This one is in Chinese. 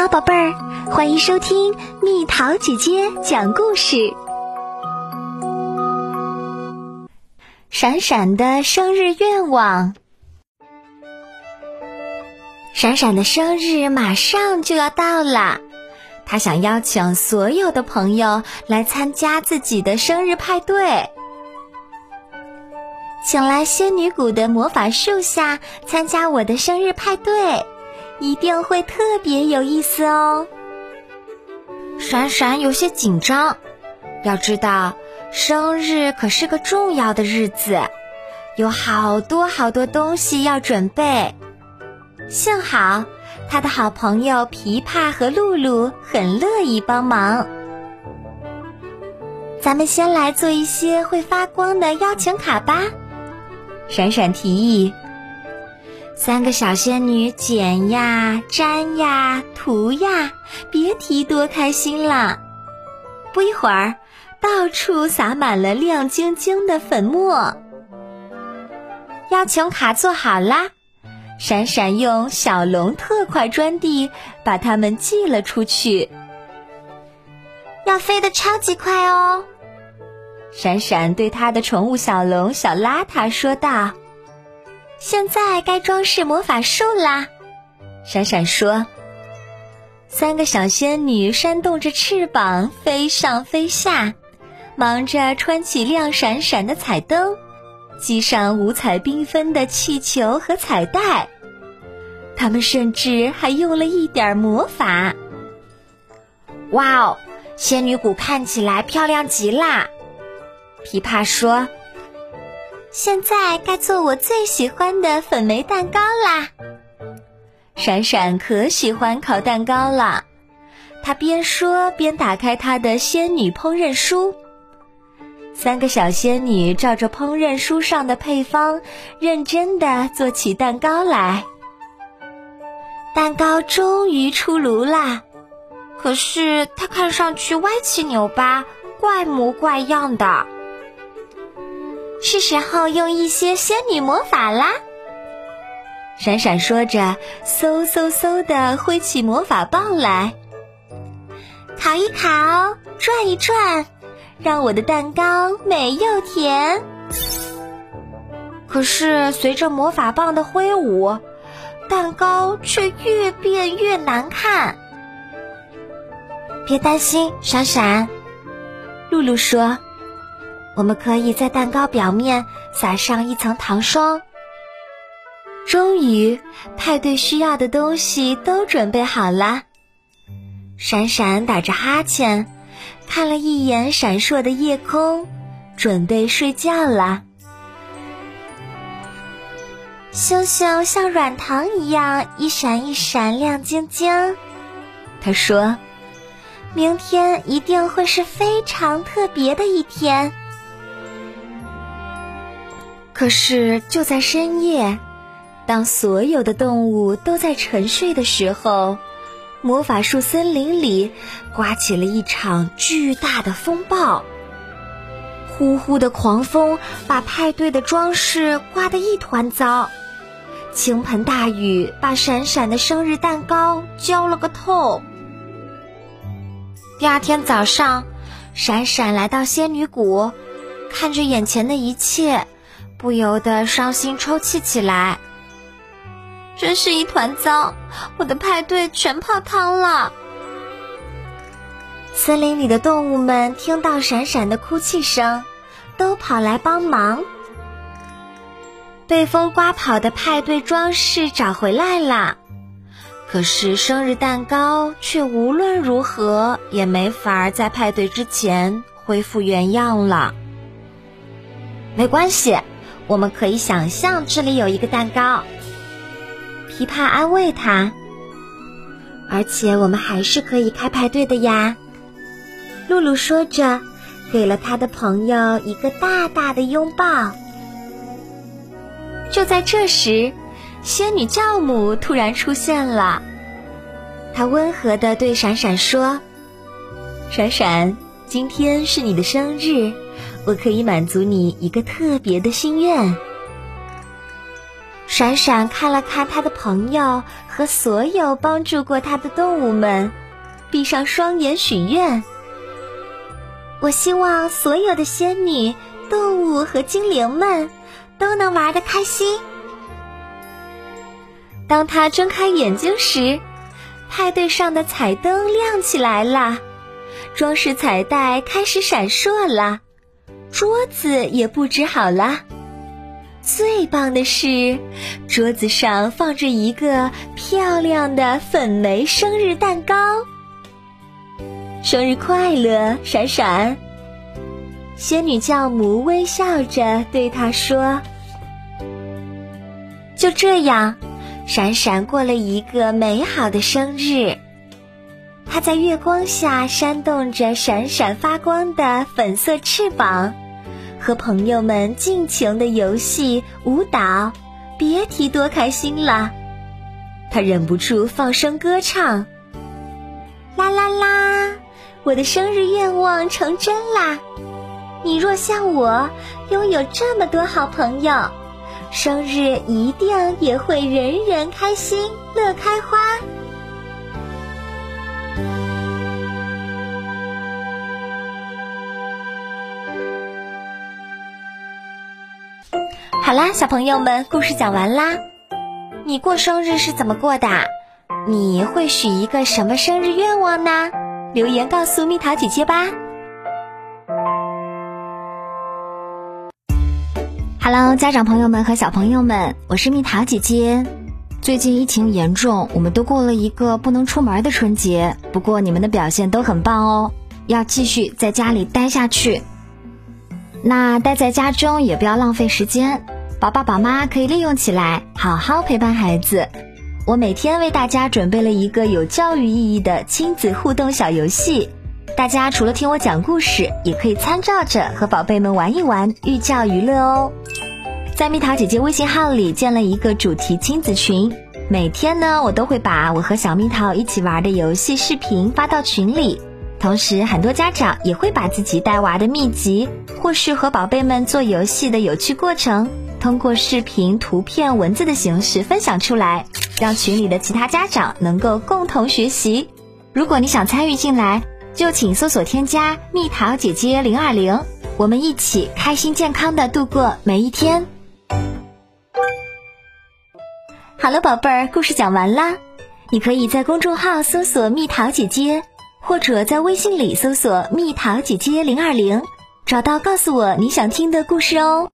好，宝贝儿，欢迎收听蜜桃姐姐讲故事。闪闪的生日愿望，闪闪的生日马上就要到了，他想邀请所有的朋友来参加自己的生日派对，请来仙女谷的魔法树下参加我的生日派对。一定会特别有意思哦。闪闪有些紧张，要知道生日可是个重要的日子，有好多好多东西要准备。幸好他的好朋友琵琶和露露很乐意帮忙。咱们先来做一些会发光的邀请卡吧，闪闪提议。三个小仙女剪呀、粘呀、涂呀，别提多开心了。不一会儿，到处洒满了亮晶晶的粉末。邀请卡做好啦，闪闪用小龙特快专递把它们寄了出去。要飞得超级快哦！闪闪对他的宠物小龙小邋遢说道。现在该装饰魔法树啦，闪闪说。三个小仙女扇动着翅膀飞上飞下，忙着穿起亮闪闪的彩灯，系上五彩缤纷的气球和彩带。他们甚至还用了一点魔法。哇哦，仙女谷看起来漂亮极啦！琵琶说。现在该做我最喜欢的粉梅蛋糕啦！闪闪可喜欢烤蛋糕了，他边说边打开他的仙女烹饪书。三个小仙女照着烹饪书上的配方，认真的做起蛋糕来。蛋糕终于出炉啦，可是它看上去歪七扭八、怪模怪样的。是时候用一些仙女魔法啦！闪闪说着，嗖嗖嗖的挥起魔法棒来，烤一烤，转一转，让我的蛋糕美又甜。可是随着魔法棒的挥舞，蛋糕却越变越难看。别担心，闪闪，露露说。我们可以在蛋糕表面撒上一层糖霜。终于，派对需要的东西都准备好了。闪闪打着哈欠，看了一眼闪烁的夜空，准备睡觉了。星星像软糖一样一闪一闪亮晶晶，他说：“明天一定会是非常特别的一天。”可是，就在深夜，当所有的动物都在沉睡的时候，魔法树森林里刮起了一场巨大的风暴。呼呼的狂风把派对的装饰刮得一团糟，倾盆大雨把闪闪的生日蛋糕浇了个透。第二天早上，闪闪来到仙女谷，看着眼前的一切。不由得伤心抽泣起来，真是一团糟，我的派对全泡汤了。森林里的动物们听到闪闪的哭泣声，都跑来帮忙。被风刮跑的派对装饰找回来了，可是生日蛋糕却无论如何也没法在派对之前恢复原样了。没关系。我们可以想象这里有一个蛋糕，琵琶安慰他。而且我们还是可以开派对的呀。露露说着，给了他的朋友一个大大的拥抱。就在这时，仙女教母突然出现了，她温和的对闪闪说：“闪闪，今天是你的生日。”我可以满足你一个特别的心愿。闪闪看了看他的朋友和所有帮助过他的动物们，闭上双眼许愿：“我希望所有的仙女、动物和精灵们都能玩得开心。”当他睁开眼睛时，派对上的彩灯亮起来了，装饰彩带开始闪烁了，桌子也布置好了。最棒的是，桌子上放着一个漂亮的粉莓生日蛋糕。生日快乐，闪闪！仙女教母微笑着对他说：“就这样。”闪闪过了一个美好的生日，在月光下扇动着闪闪发光的粉色翅膀，和朋友们尽情的游戏舞蹈，别提多开心了。他忍不住放声歌唱：“啦啦啦，我的生日愿望成真啦！你若像我，拥有这么多好朋友。”生日一定也会人人开心，乐开花。好啦，小朋友们，故事讲完啦。你过生日是怎么过的？你会许一个什么生日愿望呢？留言告诉蜜桃姐姐吧。Hello，家长朋友们和小朋友们，我是蜜桃姐姐。最近疫情严重，我们都过了一个不能出门的春节。不过你们的表现都很棒哦，要继续在家里待下去。那待在家中也不要浪费时间，宝爸宝妈可以利用起来，好好陪伴孩子。我每天为大家准备了一个有教育意义的亲子互动小游戏，大家除了听我讲故事，也可以参照着和宝贝们玩一玩，寓教于乐哦。在蜜桃姐姐微信号里建了一个主题亲子群，每天呢，我都会把我和小蜜桃一起玩的游戏视频发到群里。同时，很多家长也会把自己带娃的秘籍，或是和宝贝们做游戏的有趣过程，通过视频、图片、文字的形式分享出来，让群里的其他家长能够共同学习。如果你想参与进来，就请搜索添加蜜桃姐姐零二零，我们一起开心健康的度过每一天。好了，宝贝儿，故事讲完啦。你可以在公众号搜索“蜜桃姐姐”，或者在微信里搜索“蜜桃姐姐零二零”，找到告诉我你想听的故事哦。